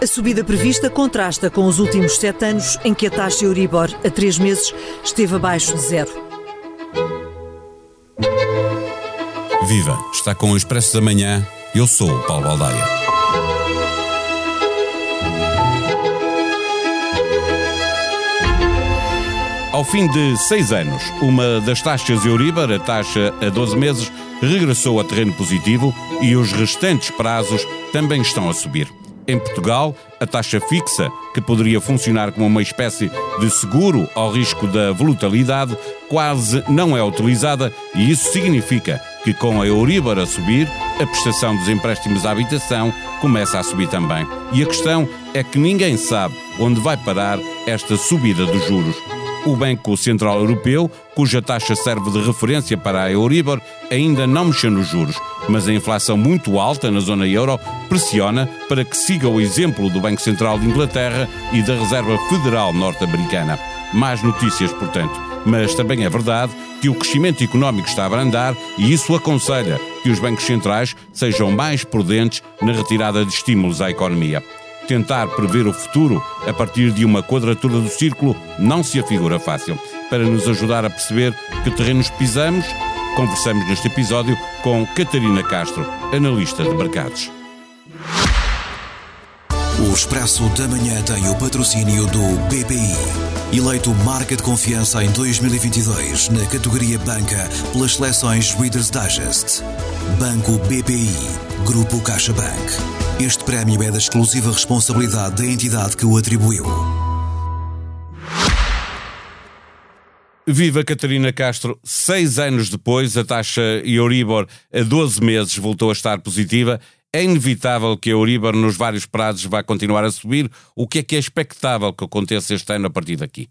A subida prevista contrasta com os últimos sete anos em que a taxa Euribor a três meses esteve abaixo de zero. Viva! Está com o Expresso da Manhã. Eu sou o Paulo Baldaia. Ao fim de seis anos, uma das taxas Euribor, a taxa a 12 meses, regressou a terreno positivo e os restantes prazos também estão a subir. Em Portugal, a taxa fixa, que poderia funcionar como uma espécie de seguro ao risco da volatilidade, quase não é utilizada e isso significa que com a Euribor a subir, a prestação dos empréstimos à habitação começa a subir também. E a questão é que ninguém sabe onde vai parar esta subida dos juros. O Banco Central Europeu, cuja taxa serve de referência para a Euribor, ainda não mexeu nos juros, mas a inflação muito alta na zona euro pressiona para que siga o exemplo do Banco Central de Inglaterra e da Reserva Federal Norte-Americana. Mais notícias, portanto. Mas também é verdade que o crescimento económico está a abrandar e isso aconselha que os bancos centrais sejam mais prudentes na retirada de estímulos à economia. Tentar prever o futuro a partir de uma quadratura do círculo não se afigura fácil. Para nos ajudar a perceber que terrenos pisamos, conversamos neste episódio com Catarina Castro, analista de mercados. O Expresso da Manhã tem o patrocínio do BPI. Eleito marca de confiança em 2022 na categoria Banca pelas seleções Reader's Digest. Banco BPI. Grupo CaixaBank. Este prémio é da exclusiva responsabilidade da entidade que o atribuiu. Viva Catarina Castro, seis anos depois, a taxa Euribor a 12 meses voltou a estar positiva. É inevitável que a Euribor nos vários prazos vá continuar a subir. O que é que é expectável que aconteça este ano a partir daqui?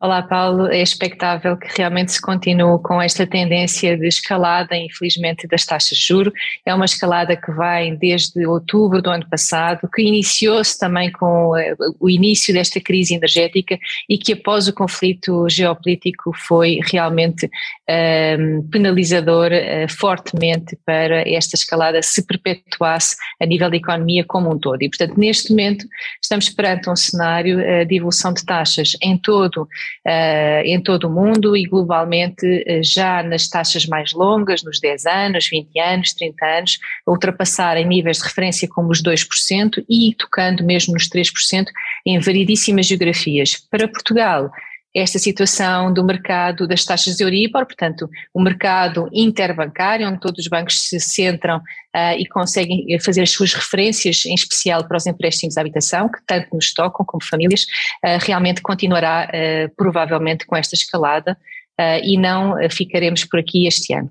Olá, Paulo. É expectável que realmente se continue com esta tendência de escalada, infelizmente, das taxas de juros. É uma escalada que vai desde outubro do ano passado, que iniciou-se também com eh, o início desta crise energética e que, após o conflito geopolítico, foi realmente um, ehm, penalizador uh, fortemente para esta escalada se perpetuasse a nível da economia como um todo. E, portanto, neste momento, estamos perante um cenário uh, de evolução de taxas em todo uh, em todo o mundo e globalmente uh, já nas taxas mais longas, nos 10 anos, 20 anos, 30 anos, ultrapassar em níveis de referência como os 2% e tocando mesmo nos 3% em variedíssimas geografias. Para Portugal, esta situação do mercado das taxas de Euribor, portanto, o mercado interbancário, onde todos os bancos se centram uh, e conseguem fazer as suas referências, em especial para os empréstimos à habitação, que tanto nos tocam como famílias, uh, realmente continuará uh, provavelmente com esta escalada e não ficaremos por aqui este ano.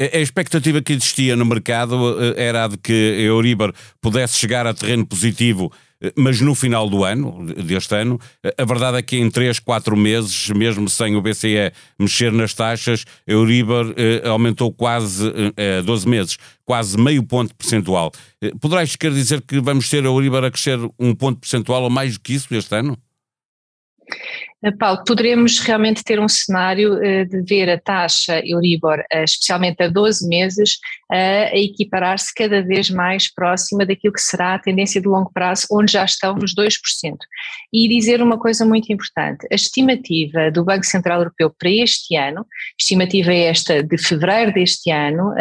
A expectativa que existia no mercado era a de que a Euribor pudesse chegar a terreno positivo mas no final do ano, deste ano, a verdade é que em 3, 4 meses, mesmo sem o BCE mexer nas taxas, a Euribor eh, aumentou quase, eh, 12 meses, quase meio ponto percentual. Eh, poderás querer dizer que vamos ter a Euribor a crescer um ponto percentual ou mais do que isso este ano? Eh, Paulo, poderemos realmente ter um cenário eh, de ver a taxa Euribor, eh, especialmente a 12 meses, a equiparar-se cada vez mais próxima daquilo que será a tendência de longo prazo, onde já estão nos 2%. E dizer uma coisa muito importante: a estimativa do Banco Central Europeu para este ano, estimativa esta de fevereiro deste ano,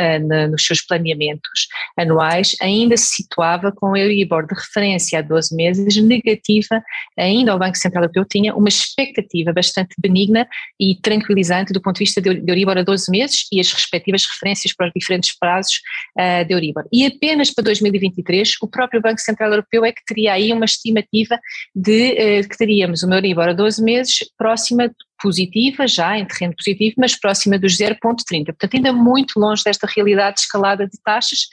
nos seus planeamentos anuais, ainda se situava com a Euribor de referência a 12 meses negativa, ainda o Banco Central Europeu tinha uma expectativa expectativa bastante benigna e tranquilizante do ponto de vista de Euribor a 12 meses e as respectivas referências para os diferentes prazos uh, de Euribor. E apenas para 2023, o próprio Banco Central Europeu é que teria aí uma estimativa de uh, que teríamos uma Euribor a 12 meses próxima positiva, já em terreno positivo, mas próxima dos 0,30. Portanto, ainda muito longe desta realidade de escalada de taxas,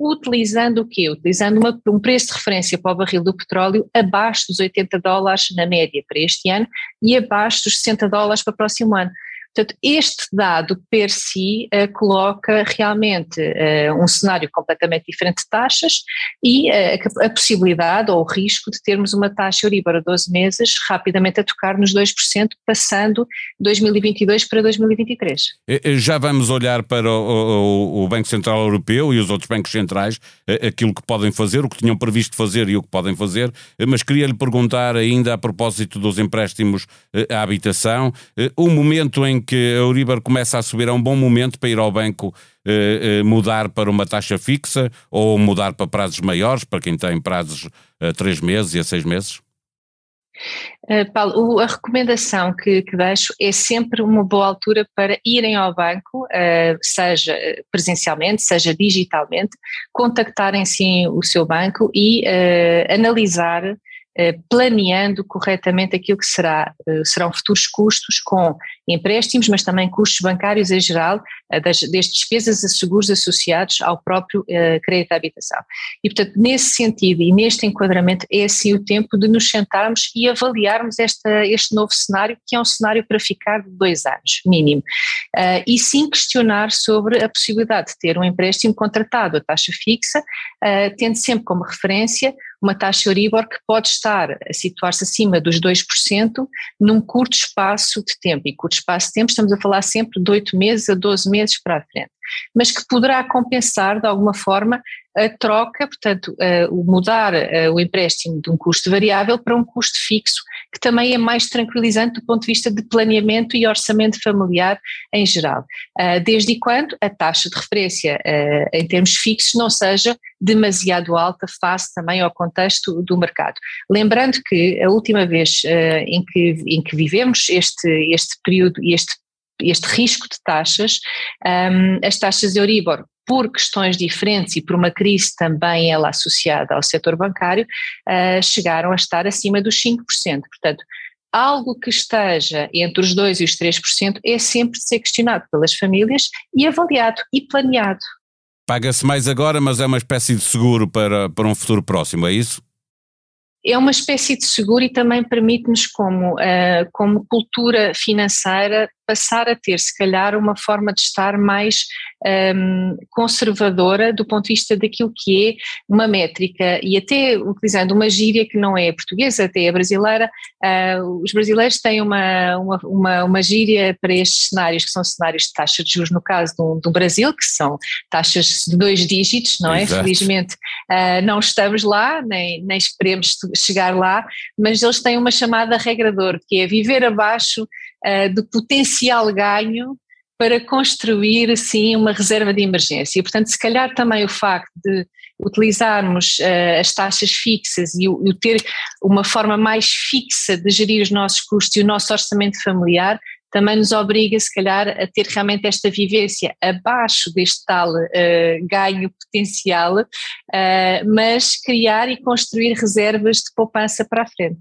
utilizando o quê? Utilizando uma, um preço de referência para o barril do petróleo abaixo dos 80 dólares na média para este ano e abaixo dos 60 dólares para o próximo ano. Portanto, este dado per si uh, coloca realmente uh, um cenário completamente diferente de taxas e uh, a, possibilidade ou o risco de termos uma taxa Euribor a 12 meses rapidamente a tocar nos 2%, passando 2022 para 2023. Já vamos olhar para o, o, o Banco Central Europeu e os outros bancos centrais, aquilo que podem fazer, o que tinham previsto fazer e o que podem fazer, mas queria lhe perguntar ainda a propósito dos empréstimos à habitação, o momento em que a Euribor começa a subir, é um bom momento para ir ao banco eh, eh, mudar para uma taxa fixa ou mudar para prazos maiores, para quem tem prazos a três meses e a seis meses? Uh, Paulo, a recomendação que, que, deixo é sempre uma boa altura para irem ao banco, seja presencialmente, seja digitalmente, contactarem sim o seu banco e uh, analisar eh, planeando corretamente aquilo que será, eh, serão futuros custos com empréstimos, mas também custos bancários em geral, eh, das, das despesas a seguros associados ao próprio crédito à habitação. E, portanto, nesse sentido e neste enquadramento, é assim o tempo de nos sentarmos e avaliarmos esta, este novo cenário, que é um cenário para ficar de dois anos, mínimo. E sim questionar sobre a possibilidade de ter um empréstimo contratado a taxa fixa, tendo sempre como referência uma taxa Euribor que pode estar a situar-se acima dos 2% num curto espaço de tempo. E curto espaço de tempo estamos a falar sempre de 8 meses a 12 meses para a frente. Mas que poderá compensar de alguma forma a troca, portanto, uh, o mudar uh, o empréstimo de um custo variável para um custo fixo, que também é mais tranquilizante do ponto de vista de planeamento e orçamento familiar em geral. Uh, desde quando a taxa de referência em termos fixos não seja demasiado alta face também ao contexto do mercado. Lembrando que a última vez em, que, em que vivemos este, este período e este este risco de taxas, um, as taxas de Euribor por questões diferentes e por uma crise também ela associada ao setor bancário, uh, chegaram a estar acima dos 5%. Portanto, algo que esteja entre os 2% e os 3% é sempre de ser questionado pelas famílias e avaliado e planeado. Paga-se mais agora, mas é uma espécie de seguro para, para um futuro próximo, é isso? É uma espécie de seguro e também permite-nos, como, uh, como cultura financeira, passar a ter, se calhar, uma forma de estar mais um, conservadora do ponto de vista daquilo que é uma métrica e até utilizando uma gíria que não é portuguesa, até é brasileira, uh, os brasileiros têm uma, uma, uma, uma, gíria para estes cenários, que são cenários de taxa de juros no caso do, do Brasil, que são taxas de dois dígitos, não é? Exato. Felizmente uh, não estamos lá, nem, nem esperemos chegar lá, mas eles têm uma chamada regrador, que é viver abaixo uh, do potencial ganho para construir, assim, uma reserva de emergência. E, portanto, se calhar também o facto de utilizarmos uh, as taxas fixas e o, e o, ter uma forma mais fixa de gerir os nossos custos e o nosso orçamento familiar também nos obriga, se calhar, a ter realmente esta vivência abaixo deste tal uh, ganho potencial, uh, mas criar e construir reservas de poupança para a frente.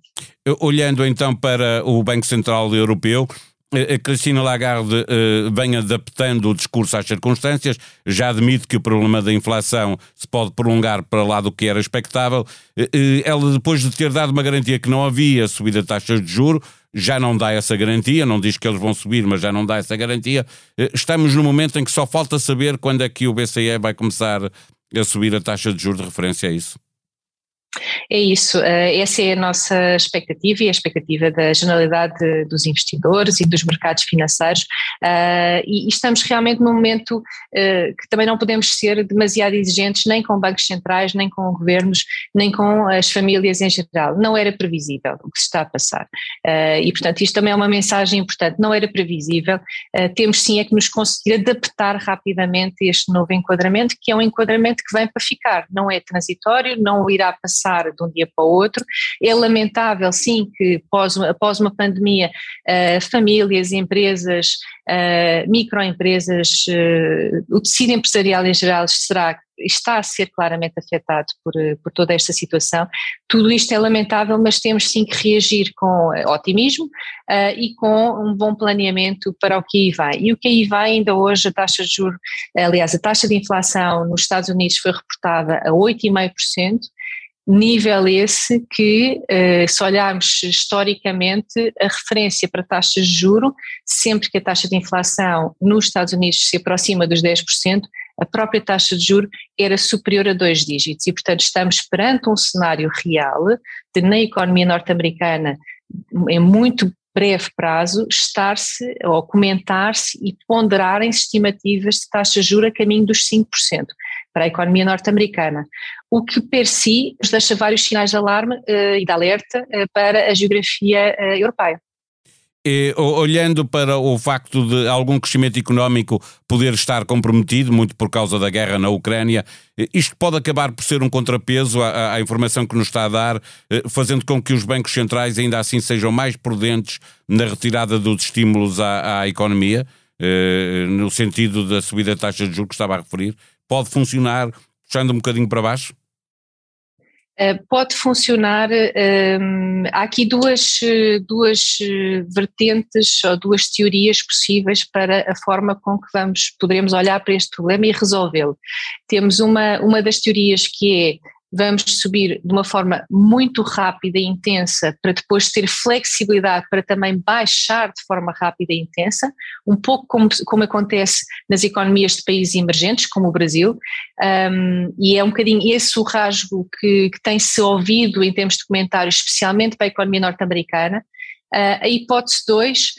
Olhando então para o Banco Central Europeu, a Cristina Lagarde vem adaptando o discurso às circunstâncias, já admite que o problema da inflação se pode prolongar para lá do que era expectável. Ela, depois de ter dado uma garantia que não havia subida de taxas de juro, já não dá essa garantia, não diz que eles vão subir, mas já não dá essa garantia. Uh, estamos no momento em que só falta saber quando é que o BCE vai começar a subir a taxa de juros de referência a isso. É isso, eh, essa é a nossa expectativa e a expectativa da generalidade dos investidores e dos mercados financeiros eh, e estamos realmente num momento eh, que também não podemos ser demasiado exigentes nem com bancos centrais, nem com governos, nem com as famílias em geral. Não era previsível o que se está a passar e portanto isto também é uma mensagem importante, não era previsível, temos sim é que nos conseguir adaptar rapidamente a este novo enquadramento que é um enquadramento que vem para ficar, não é transitório, não irá passar passar de um dia para o outro. É lamentável, sim, que após, após uma pandemia, uh, famílias, empresas, uh, microempresas, uh, o tecido empresarial em geral será está a ser claramente afetado por, por toda esta situação. Tudo isto é lamentável, mas temos sim que reagir com otimismo uh, e com um bom planeamento para o que aí vai. E o que aí vai, ainda hoje, a taxa de juros, aliás, a taxa de inflação nos Estados Unidos foi reportada a 8,5%, Nível esse que, eh, se olharmos historicamente, a referência para taxas de juro, sempre que a taxa de inflação nos Estados Unidos se aproxima dos 10%, a própria taxa de juro era superior a dois dígitos. E, portanto, estamos perante um cenário real de, na economia norte-americana, em muito breve prazo, estar-se ou comentar-se e ponderarem-se estimativas de taxa de juros a caminho dos 5% para a economia norte-americana, o que per si nos deixa vários sinais de alarme uh, e de alerta uh, para a geografia uh, europeia. E, olhando para o facto de algum crescimento económico poder estar comprometido, muito por causa da guerra na Ucrânia, isto pode acabar por ser um contrapeso à, à, informação que nos está a dar, fazendo com que os bancos centrais ainda assim sejam mais prudentes na retirada dos estímulos à, à economia, no sentido da subida da taxa de juros que estava a referir. Pode funcionar puxando um bocadinho para baixo? Eh, pode funcionar. Um, há aqui duas, duas vertentes ou duas teorias possíveis para a forma com que vamos, poderemos olhar para este problema e resolvê-lo. Temos uma, uma das teorias que é vamos subir de uma forma muito rápida e intensa para depois ter flexibilidade para também baixar de forma rápida e intensa, um pouco como, como acontece nas economias de países emergentes, como o Brasil, um, e é um bocadinho esse o rasgo que, que tem-se ouvido em termos de comentários, especialmente para a economia norte-americana. Uh, a hipótese 2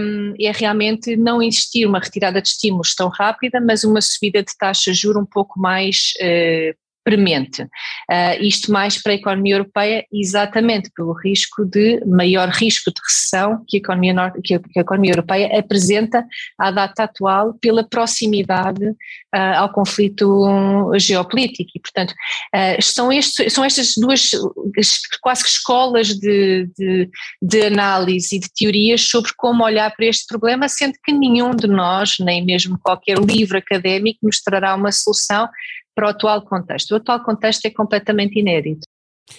um, é realmente não existir uma retirada de estímulos tão rápida, mas uma subida de taxa de juros um pouco mais uh, premente. Uh, isto mais para a economia europeia, exatamente pelo risco de maior risco de recessão que a economia, que a, que a economia europeia apresenta à data atual pela proximidade uh, ao conflito geopolítico. E, portanto, uh, são, estes, são estas duas quase que escolas de, de, de análise e de teorias sobre como olhar para este problema, sendo que nenhum de nós, nem mesmo qualquer livro académico, nos trará uma solução para o atual contexto. O atual contexto é completamente inédito.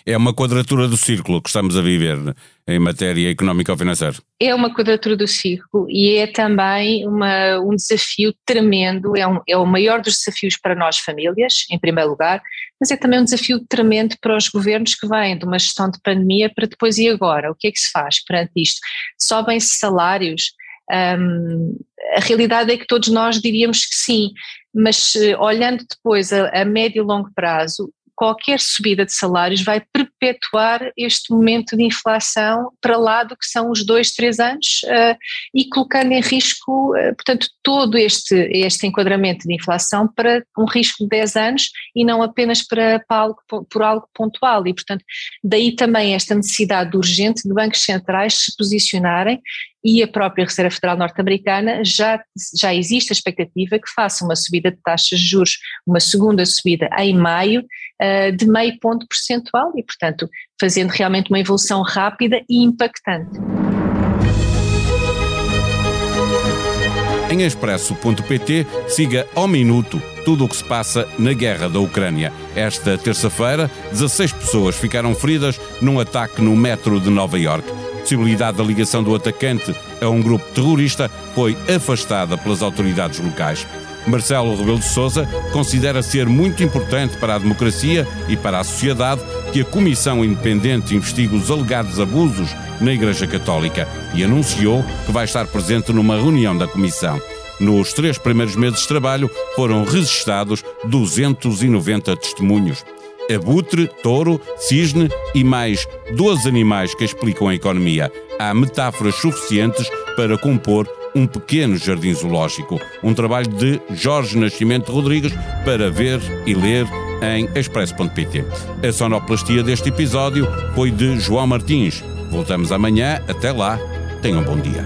É uma quadratura do círculo que estamos a viver em matéria económica ou financeira. É uma quadratura do círculo e é também uma, um desafio tremendo, é, um, é o maior dos desafios para nós famílias, em primeiro lugar, mas é também um desafio tremendo para os governos que vêm de uma gestão de pandemia para depois e agora. O que é que se faz perante isto? Sobem-se salários, um, a realidade é que todos nós diríamos que sim, mas eh, olhando depois a, a médio e longo prazo, qualquer subida de salários vai perpetuar este momento de inflação para lá do que são os dois, três anos uh, e colocando em risco, uh, portanto, todo este, este enquadramento de inflação para um risco de 10 anos e não apenas para, para algo, por algo pontual. E, portanto, daí também esta necessidade urgente de bancos centrais se posicionarem e a própria Reserva Federal norte-americana já, já existe a expectativa que faça uma subida de taxas de juros, uma segunda subida em maio, uh, de meio ponto percentual e, portanto, fazendo realmente uma evolução rápida e impactante. Em expresso.pt, siga ao minuto tudo o que se passa na guerra da Ucrânia. Esta terça-feira, 16 pessoas ficaram feridas num ataque no metro de Nova York possibilidade da ligação do atacante a um grupo terrorista foi afastada pelas autoridades locais. Marcelo Rebelo de Sousa considera ser muito importante para a democracia e para a sociedade que a Comissão Independente investigue os alegados abusos na Igreja Católica e anunciou que vai estar presente numa reunião da Comissão. Nos três primeiros meses de trabalho foram registados 290 testemunhos abutre, touro, cisne e mais 12 animais que explicam a economia. Há metáforas suficientes para compor um pequeno jardim zoológico. Um trabalho de Jorge Nascimento Rodrigues para ver e ler em expresso.pt. A sonoplastia deste episódio foi de João Martins. Voltamos amanhã. Até lá. Tenham um bom dia.